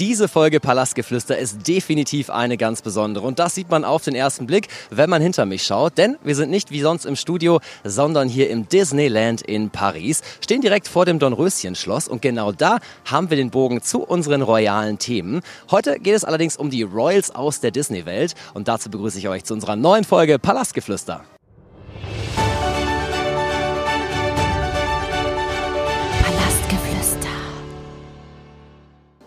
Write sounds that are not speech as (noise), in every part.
Diese Folge Palastgeflüster ist definitiv eine ganz besondere. Und das sieht man auf den ersten Blick, wenn man hinter mich schaut, denn wir sind nicht wie sonst im Studio, sondern hier im Disneyland in Paris, stehen direkt vor dem Dornröschen-Schloss. Und genau da haben wir den Bogen zu unseren royalen Themen. Heute geht es allerdings um die Royals aus der Disney-Welt. Und dazu begrüße ich euch zu unserer neuen Folge Palastgeflüster.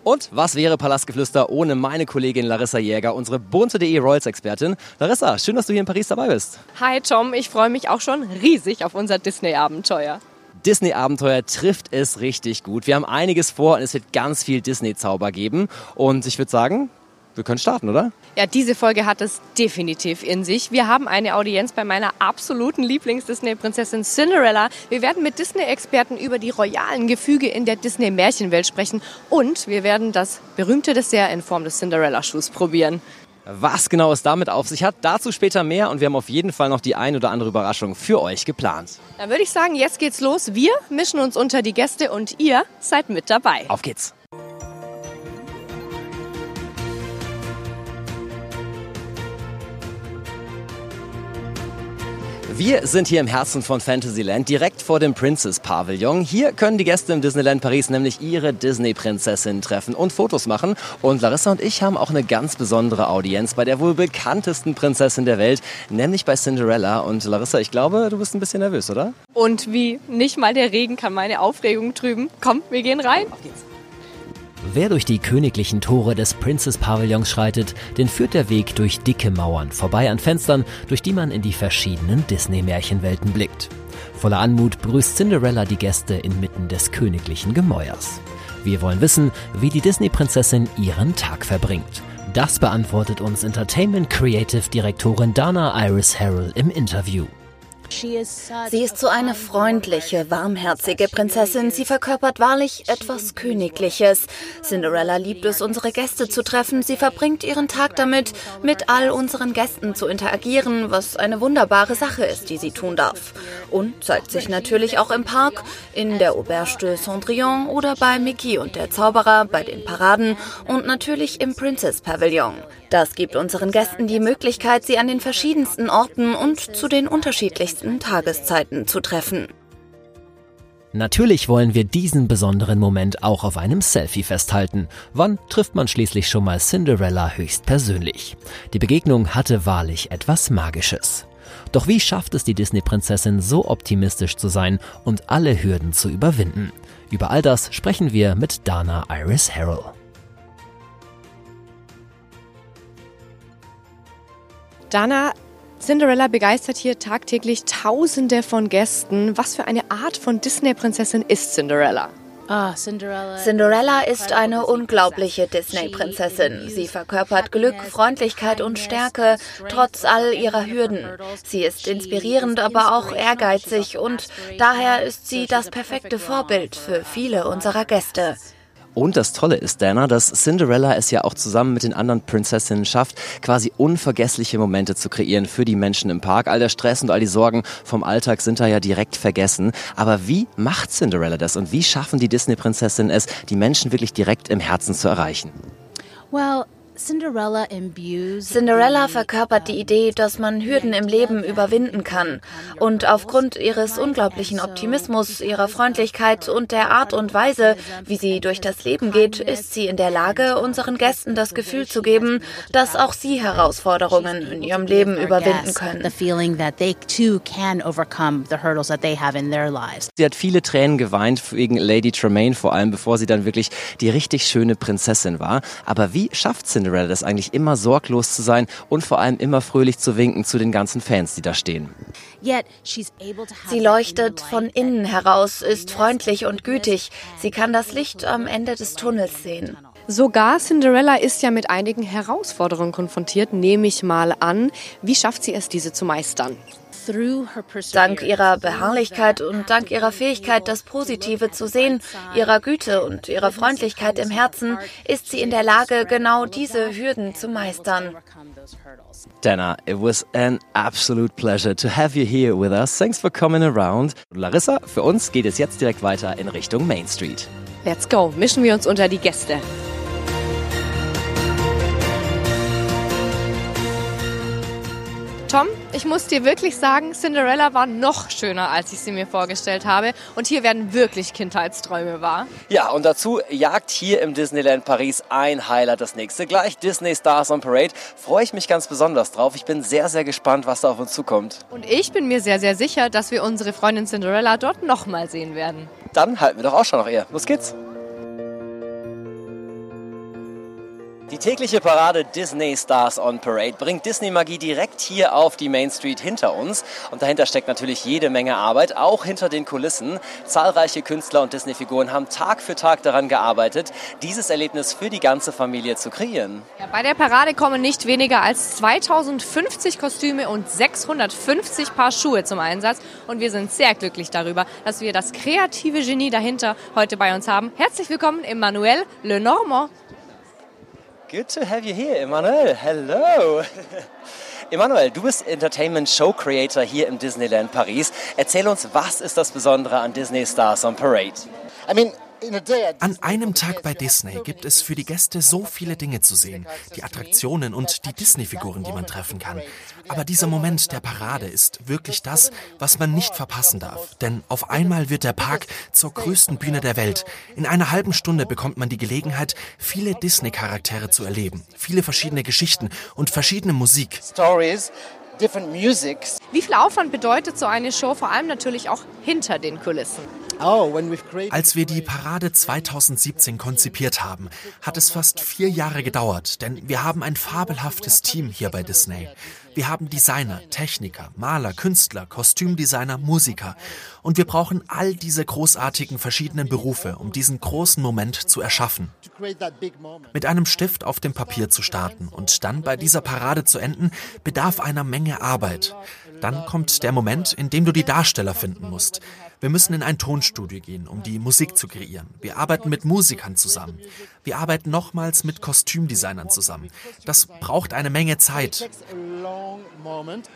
Und was wäre Palastgeflüster ohne meine Kollegin Larissa Jäger, unsere bunte.de Royals-Expertin? Larissa, schön, dass du hier in Paris dabei bist. Hi Tom, ich freue mich auch schon riesig auf unser Disney-Abenteuer. Disney-Abenteuer trifft es richtig gut. Wir haben einiges vor und es wird ganz viel Disney-Zauber geben. Und ich würde sagen, wir können starten, oder? Ja, diese Folge hat es definitiv in sich. Wir haben eine Audienz bei meiner absoluten Lieblings-Disney-Prinzessin Cinderella. Wir werden mit Disney-Experten über die royalen Gefüge in der Disney-Märchenwelt sprechen und wir werden das berühmte Dessert in Form des Cinderella-Schuhs probieren. Was genau es damit auf sich hat, dazu später mehr und wir haben auf jeden Fall noch die ein oder andere Überraschung für euch geplant. Dann würde ich sagen, jetzt geht's los. Wir mischen uns unter die Gäste und ihr seid mit dabei. Auf geht's! Wir sind hier im Herzen von Fantasyland, direkt vor dem Princess Pavillon. Hier können die Gäste im Disneyland Paris nämlich ihre Disney-Prinzessin treffen und Fotos machen. Und Larissa und ich haben auch eine ganz besondere Audienz bei der wohl bekanntesten Prinzessin der Welt, nämlich bei Cinderella. Und Larissa, ich glaube, du bist ein bisschen nervös, oder? Und wie? Nicht mal der Regen kann meine Aufregung trüben. Komm, wir gehen rein. Auf geht's. Wer durch die königlichen Tore des Princess Pavillons schreitet, den führt der Weg durch dicke Mauern, vorbei an Fenstern, durch die man in die verschiedenen Disney-Märchenwelten blickt. Voller Anmut begrüßt Cinderella die Gäste inmitten des königlichen Gemäuers. Wir wollen wissen, wie die Disney-Prinzessin ihren Tag verbringt. Das beantwortet uns Entertainment Creative Direktorin Dana Iris Harrell im Interview. Sie ist so eine freundliche, warmherzige Prinzessin. Sie verkörpert wahrlich etwas Königliches. Cinderella liebt es, unsere Gäste zu treffen. Sie verbringt ihren Tag damit, mit all unseren Gästen zu interagieren, was eine wunderbare Sache ist, die sie tun darf. Und zeigt sich natürlich auch im Park, in der Auberge de Cendrillon oder bei Mickey und der Zauberer, bei den Paraden und natürlich im Princess Pavilion. Das gibt unseren Gästen die Möglichkeit, sie an den verschiedensten Orten und zu den unterschiedlichsten Tageszeiten zu treffen. Natürlich wollen wir diesen besonderen Moment auch auf einem Selfie festhalten. Wann trifft man schließlich schon mal Cinderella höchstpersönlich? Die Begegnung hatte wahrlich etwas Magisches. Doch wie schafft es die Disney-Prinzessin so optimistisch zu sein und alle Hürden zu überwinden? Über all das sprechen wir mit Dana Iris Harrell. Dana, Cinderella begeistert hier tagtäglich Tausende von Gästen. Was für eine Art von Disney-Prinzessin ist Cinderella? Ah, Cinderella ist eine unglaubliche Disney-Prinzessin. Sie verkörpert Glück, Freundlichkeit und Stärke, trotz all ihrer Hürden. Sie ist inspirierend, aber auch ehrgeizig und daher ist sie das perfekte Vorbild für viele unserer Gäste. Und das Tolle ist, Dana, dass Cinderella es ja auch zusammen mit den anderen Prinzessinnen schafft, quasi unvergessliche Momente zu kreieren für die Menschen im Park. All der Stress und all die Sorgen vom Alltag sind da ja direkt vergessen. Aber wie macht Cinderella das und wie schaffen die Disney-Prinzessinnen es, die Menschen wirklich direkt im Herzen zu erreichen? Well, Cinderella verkörpert die Idee, dass man Hürden im Leben überwinden kann. Und aufgrund ihres unglaublichen Optimismus, ihrer Freundlichkeit und der Art und Weise, wie sie durch das Leben geht, ist sie in der Lage, unseren Gästen das Gefühl zu geben, dass auch sie Herausforderungen in ihrem Leben überwinden können. Sie hat viele Tränen geweint wegen Lady Tremaine, vor allem bevor sie dann wirklich die richtig schöne Prinzessin war. Aber wie schafft Cinderella Cinderella das eigentlich immer sorglos zu sein und vor allem immer fröhlich zu winken zu den ganzen Fans, die da stehen. Sie leuchtet von innen heraus, ist freundlich und gütig. Sie kann das Licht am Ende des Tunnels sehen. Sogar Cinderella ist ja mit einigen Herausforderungen konfrontiert, nehme ich mal an. Wie schafft sie es, diese zu meistern? Dank ihrer Beharrlichkeit und dank ihrer Fähigkeit, das Positive zu sehen, ihrer Güte und ihrer Freundlichkeit im Herzen, ist sie in der Lage, genau diese Hürden zu meistern. Dana, it was an absolute pleasure to have you here with us. Thanks for coming around. Larissa, für uns geht es jetzt direkt weiter in Richtung Main Street. Let's go, mischen wir uns unter die Gäste. Tom, ich muss dir wirklich sagen, Cinderella war noch schöner, als ich sie mir vorgestellt habe. Und hier werden wirklich Kindheitsträume wahr. Ja, und dazu jagt hier im Disneyland Paris ein Highlight das nächste. Gleich Disney Stars on Parade. Freue ich mich ganz besonders drauf. Ich bin sehr, sehr gespannt, was da auf uns zukommt. Und ich bin mir sehr, sehr sicher, dass wir unsere Freundin Cinderella dort nochmal sehen werden. Dann halten wir doch auch schon noch eher. Los geht's. Die tägliche Parade Disney Stars on Parade bringt Disney-Magie direkt hier auf die Main Street hinter uns. Und dahinter steckt natürlich jede Menge Arbeit, auch hinter den Kulissen. Zahlreiche Künstler und Disney-Figuren haben Tag für Tag daran gearbeitet, dieses Erlebnis für die ganze Familie zu kreieren. Ja, bei der Parade kommen nicht weniger als 2050 Kostüme und 650 Paar Schuhe zum Einsatz. Und wir sind sehr glücklich darüber, dass wir das kreative Genie dahinter heute bei uns haben. Herzlich willkommen, Emmanuel Lenormand. Good to have you here, Emanuel. Hello. (laughs) Emanuel, du bist Entertainment Show Creator hier im Disneyland Paris. Erzähl uns, was ist das Besondere an Disney Stars on Parade? I mean, an einem Tag bei Disney gibt es für die Gäste so viele Dinge zu sehen. Die Attraktionen und die Disney-Figuren, die man treffen kann. Aber dieser Moment der Parade ist wirklich das, was man nicht verpassen darf. Denn auf einmal wird der Park zur größten Bühne der Welt. In einer halben Stunde bekommt man die Gelegenheit, viele Disney-Charaktere zu erleben. Viele verschiedene Geschichten und verschiedene Musik. Stories wie viel Aufwand bedeutet so eine Show vor allem natürlich auch hinter den Kulissen? Oh, Als wir die Parade 2017 konzipiert haben, hat es fast vier Jahre gedauert, denn wir haben ein fabelhaftes Team hier bei Disney. Wir haben Designer, Techniker, Maler, Künstler, Kostümdesigner, Musiker. Und wir brauchen all diese großartigen verschiedenen Berufe, um diesen großen Moment zu erschaffen. Mit einem Stift auf dem Papier zu starten und dann bei dieser Parade zu enden, bedarf einer Menge Arbeit. Dann kommt der Moment, in dem du die Darsteller finden musst. Wir müssen in ein Tonstudio gehen, um die Musik zu kreieren. Wir arbeiten mit Musikern zusammen. Wir arbeiten nochmals mit Kostümdesignern zusammen. Das braucht eine Menge Zeit.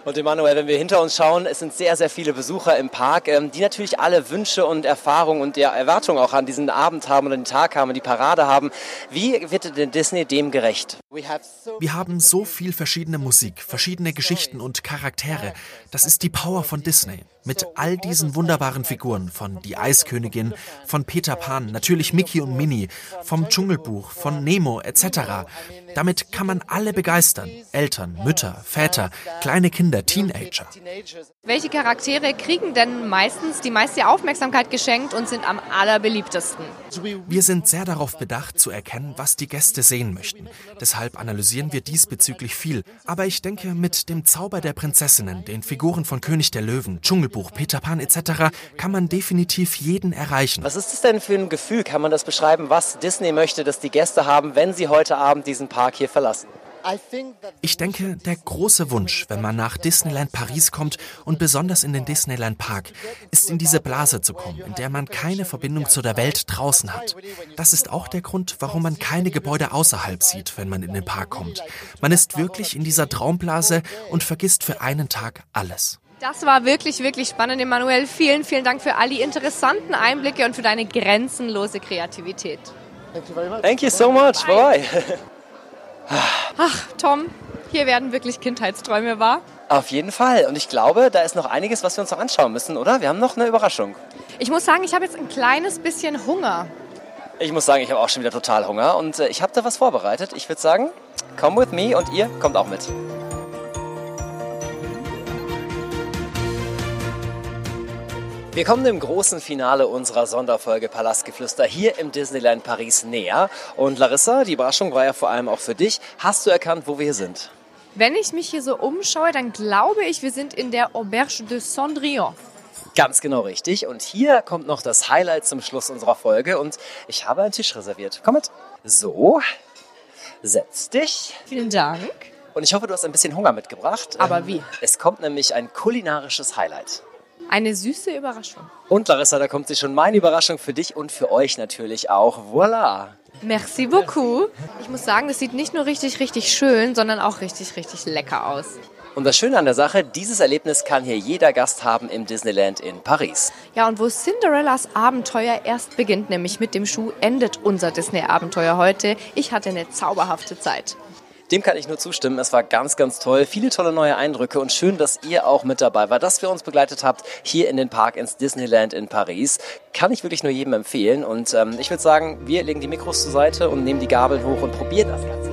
Und Emanuel, wenn wir hinter uns schauen, es sind sehr, sehr viele Besucher im Park, ähm, die natürlich alle Wünsche und Erfahrungen und Erwartungen auch an diesen Abend haben oder den Tag haben und die Parade haben. Wie wird denn Disney dem gerecht? Wir haben so viel verschiedene Musik, verschiedene Geschichten und Charaktere. Das ist die Power von Disney. Mit all diesen wunderbaren Figuren, von Die Eiskönigin, von Peter Pan, natürlich Mickey und Minnie, vom Dschungelbuch, von Nemo etc. Damit kann man alle begeistern. Eltern, Mütter, Väter, kleine Kinder, Teenager. Welche Charaktere kriegen denn meistens die meiste Aufmerksamkeit geschenkt und sind am allerbeliebtesten? Wir sind sehr darauf bedacht zu erkennen, was die Gäste sehen möchten. Deshalb analysieren wir diesbezüglich viel. Aber ich denke, mit dem Zauber der Prinzessinnen, den Figuren von König der Löwen, Dschungelbuch, Peter Pan etc. kann man definitiv jeden erreichen. Was ist das denn für ein Gefühl? Kann man das beschreiben, was Disney möchte, dass die Gäste haben, wenn sie heute Abend diesen Park Park hier verlassen. Ich denke, der große Wunsch, wenn man nach Disneyland Paris kommt und besonders in den Disneyland Park, ist in diese Blase zu kommen, in der man keine Verbindung zu der Welt draußen hat. Das ist auch der Grund, warum man keine Gebäude außerhalb sieht, wenn man in den Park kommt. Man ist wirklich in dieser Traumblase und vergisst für einen Tag alles. Das war wirklich, wirklich spannend, Emanuel. Vielen, vielen Dank für all die interessanten Einblicke und für deine grenzenlose Kreativität. Thank you so much. Bye. bye. (laughs) Ach, Tom, hier werden wirklich Kindheitsträume wahr. Auf jeden Fall. Und ich glaube, da ist noch einiges, was wir uns noch anschauen müssen, oder? Wir haben noch eine Überraschung. Ich muss sagen, ich habe jetzt ein kleines bisschen Hunger. Ich muss sagen, ich habe auch schon wieder total Hunger und äh, ich habe da was vorbereitet. Ich würde sagen, come with me und ihr kommt auch mit. Wir kommen dem großen Finale unserer Sonderfolge Palastgeflüster hier im Disneyland Paris näher. Und Larissa, die Überraschung war ja vor allem auch für dich. Hast du erkannt, wo wir hier sind? Wenn ich mich hier so umschaue, dann glaube ich, wir sind in der Auberge de Cendrillon. Ganz genau richtig. Und hier kommt noch das Highlight zum Schluss unserer Folge. Und ich habe einen Tisch reserviert. Komm mit. So, setz dich. Vielen Dank. Und ich hoffe, du hast ein bisschen Hunger mitgebracht. Aber wie? Es kommt nämlich ein kulinarisches Highlight. Eine süße Überraschung. Und Larissa, da kommt sie schon meine Überraschung für dich und für euch natürlich auch. Voilà. Merci beaucoup. Ich muss sagen, das sieht nicht nur richtig, richtig schön, sondern auch richtig, richtig lecker aus. Und das Schöne an der Sache, dieses Erlebnis kann hier jeder Gast haben im Disneyland in Paris. Ja, und wo Cinderellas Abenteuer erst beginnt, nämlich mit dem Schuh, endet unser Disney-Abenteuer heute. Ich hatte eine zauberhafte Zeit. Dem kann ich nur zustimmen. Es war ganz, ganz toll. Viele tolle neue Eindrücke und schön, dass ihr auch mit dabei war, dass wir uns begleitet habt hier in den Park ins Disneyland in Paris. Kann ich wirklich nur jedem empfehlen. Und ähm, ich würde sagen, wir legen die Mikros zur Seite und nehmen die Gabel hoch und probieren das Ganze.